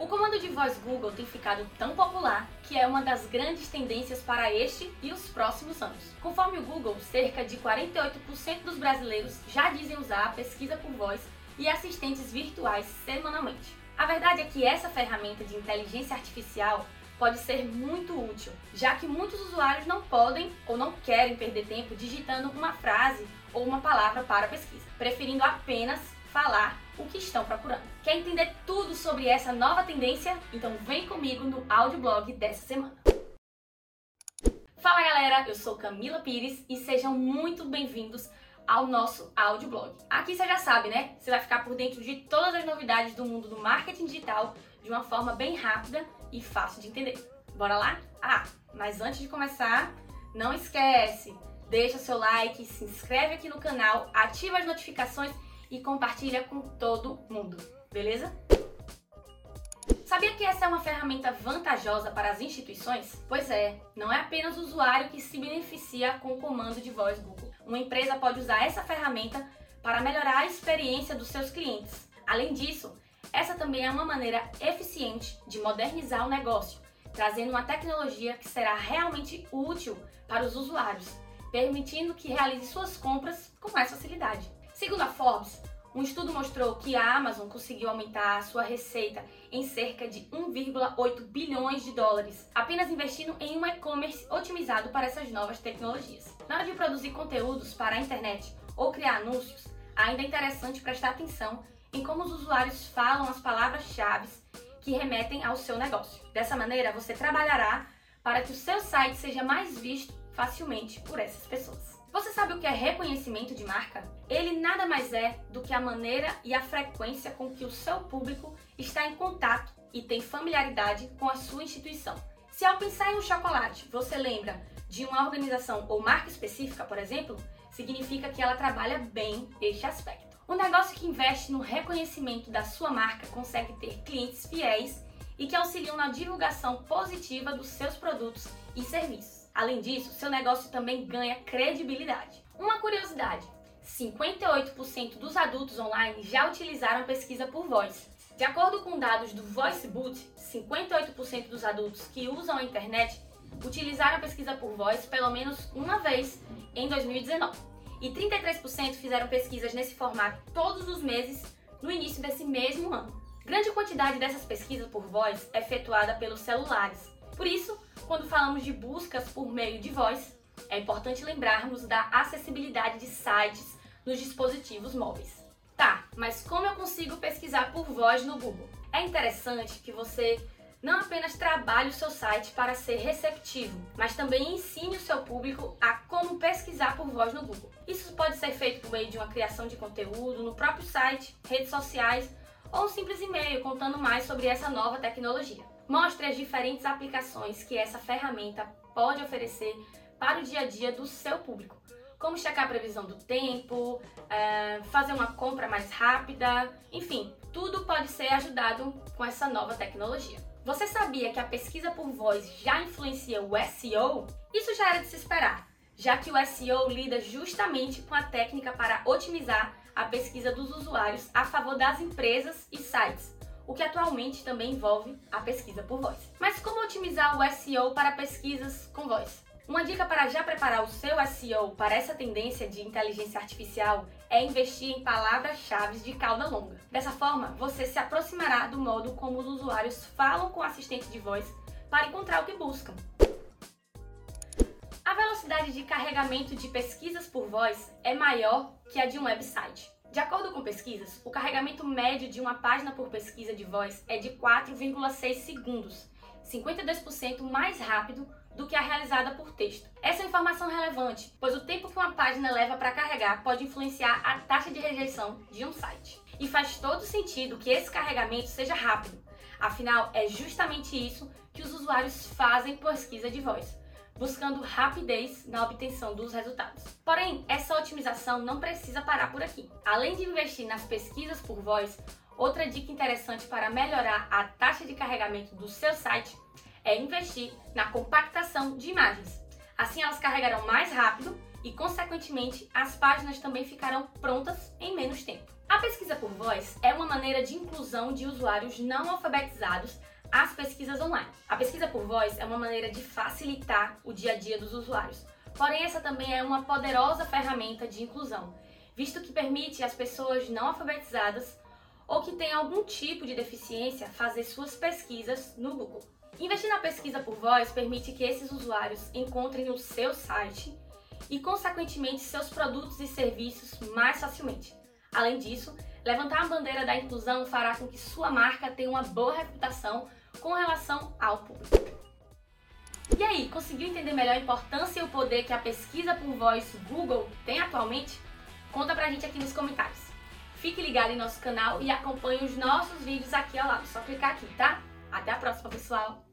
O comando de voz Google tem ficado tão popular que é uma das grandes tendências para este e os próximos anos. Conforme o Google, cerca de 48% dos brasileiros já dizem usar a pesquisa por voz e assistentes virtuais semanalmente. A verdade é que essa ferramenta de inteligência artificial pode ser muito útil, já que muitos usuários não podem ou não querem perder tempo digitando uma frase ou uma palavra para a pesquisa, preferindo apenas falar o que estão procurando. Quer entender tudo sobre essa nova tendência? Então vem comigo no audioblog dessa semana. Fala galera, eu sou Camila Pires e sejam muito bem-vindos ao nosso audioblog. Aqui você já sabe, né? Você vai ficar por dentro de todas as novidades do mundo do marketing digital de uma forma bem rápida e fácil de entender. Bora lá? Ah, mas antes de começar, não esquece, deixa seu like, se inscreve aqui no canal, ativa as notificações e compartilha com todo mundo, beleza? Sabia que essa é uma ferramenta vantajosa para as instituições? Pois é, não é apenas o usuário que se beneficia com o comando de voz Google. Uma empresa pode usar essa ferramenta para melhorar a experiência dos seus clientes. Além disso, essa também é uma maneira eficiente de modernizar o negócio, trazendo uma tecnologia que será realmente útil para os usuários, permitindo que realize suas compras com mais facilidade. Segundo a Forbes, um estudo mostrou que a Amazon conseguiu aumentar a sua receita em cerca de 1,8 bilhões de dólares, apenas investindo em um e-commerce otimizado para essas novas tecnologias. Na hora de produzir conteúdos para a internet ou criar anúncios, ainda é interessante prestar atenção em como os usuários falam as palavras-chave que remetem ao seu negócio. Dessa maneira, você trabalhará para que o seu site seja mais visto facilmente por essas pessoas. Você sabe o que é reconhecimento de marca? Ele nada mais é do que a maneira e a frequência com que o seu público está em contato e tem familiaridade com a sua instituição. Se ao pensar em um chocolate você lembra de uma organização ou marca específica, por exemplo, significa que ela trabalha bem este aspecto. Um negócio que investe no reconhecimento da sua marca consegue ter clientes fiéis e que auxiliam na divulgação positiva dos seus produtos e serviços. Além disso, seu negócio também ganha credibilidade. Uma curiosidade: 58% dos adultos online já utilizaram pesquisa por voz. De acordo com dados do VoiceBoot, 58% dos adultos que usam a internet utilizaram a pesquisa por voz pelo menos uma vez em 2019. E 33% fizeram pesquisas nesse formato todos os meses no início desse mesmo ano. Grande quantidade dessas pesquisas por voz é efetuada pelos celulares. Por isso, quando falamos de buscas por meio de voz, é importante lembrarmos da acessibilidade de sites nos dispositivos móveis. Tá, mas como eu consigo pesquisar por voz no Google? É interessante que você não apenas trabalhe o seu site para ser receptivo, mas também ensine o seu público a como pesquisar por voz no Google. Isso pode ser feito por meio de uma criação de conteúdo no próprio site, redes sociais ou um simples e-mail contando mais sobre essa nova tecnologia. Mostre as diferentes aplicações que essa ferramenta pode oferecer para o dia a dia do seu público, como checar a previsão do tempo, é, fazer uma compra mais rápida, enfim, tudo pode ser ajudado com essa nova tecnologia. Você sabia que a pesquisa por voz já influencia o SEO? Isso já era de se esperar, já que o SEO lida justamente com a técnica para otimizar a pesquisa dos usuários a favor das empresas e sites o que atualmente também envolve a pesquisa por voz. Mas como otimizar o SEO para pesquisas com voz? Uma dica para já preparar o seu SEO para essa tendência de inteligência artificial é investir em palavras-chave de cauda longa. Dessa forma, você se aproximará do modo como os usuários falam com o assistente de voz para encontrar o que buscam. A velocidade de carregamento de pesquisas por voz é maior que a de um website. De acordo com pesquisas, o carregamento médio de uma página por pesquisa de voz é de 4,6 segundos, 52% mais rápido do que a realizada por texto. Essa é informação relevante, pois o tempo que uma página leva para carregar pode influenciar a taxa de rejeição de um site. E faz todo sentido que esse carregamento seja rápido, afinal, é justamente isso que os usuários fazem pesquisa de voz buscando rapidez na obtenção dos resultados. Porém, essa otimização não precisa parar por aqui. Além de investir nas pesquisas por voz, outra dica interessante para melhorar a taxa de carregamento do seu site é investir na compactação de imagens. Assim, elas carregarão mais rápido e, consequentemente, as páginas também ficarão prontas em menos tempo. A pesquisa por voz é uma maneira de inclusão de usuários não alfabetizados às pesquisas online. A pesquisa por voz é uma maneira de facilitar o dia a dia dos usuários. Porém, essa também é uma poderosa ferramenta de inclusão, visto que permite às pessoas não alfabetizadas ou que têm algum tipo de deficiência fazer suas pesquisas no Google. Investir na pesquisa por voz permite que esses usuários encontrem o seu site e, consequentemente, seus produtos e serviços mais facilmente. Além disso, levantar a bandeira da inclusão fará com que sua marca tenha uma boa reputação com relação ao público. E aí, conseguiu entender melhor a importância e o poder que a pesquisa por voz Google tem atualmente? Conta pra gente aqui nos comentários. Fique ligado em nosso canal e acompanhe os nossos vídeos aqui ao lado. Só clicar aqui, tá? Até a próxima, pessoal!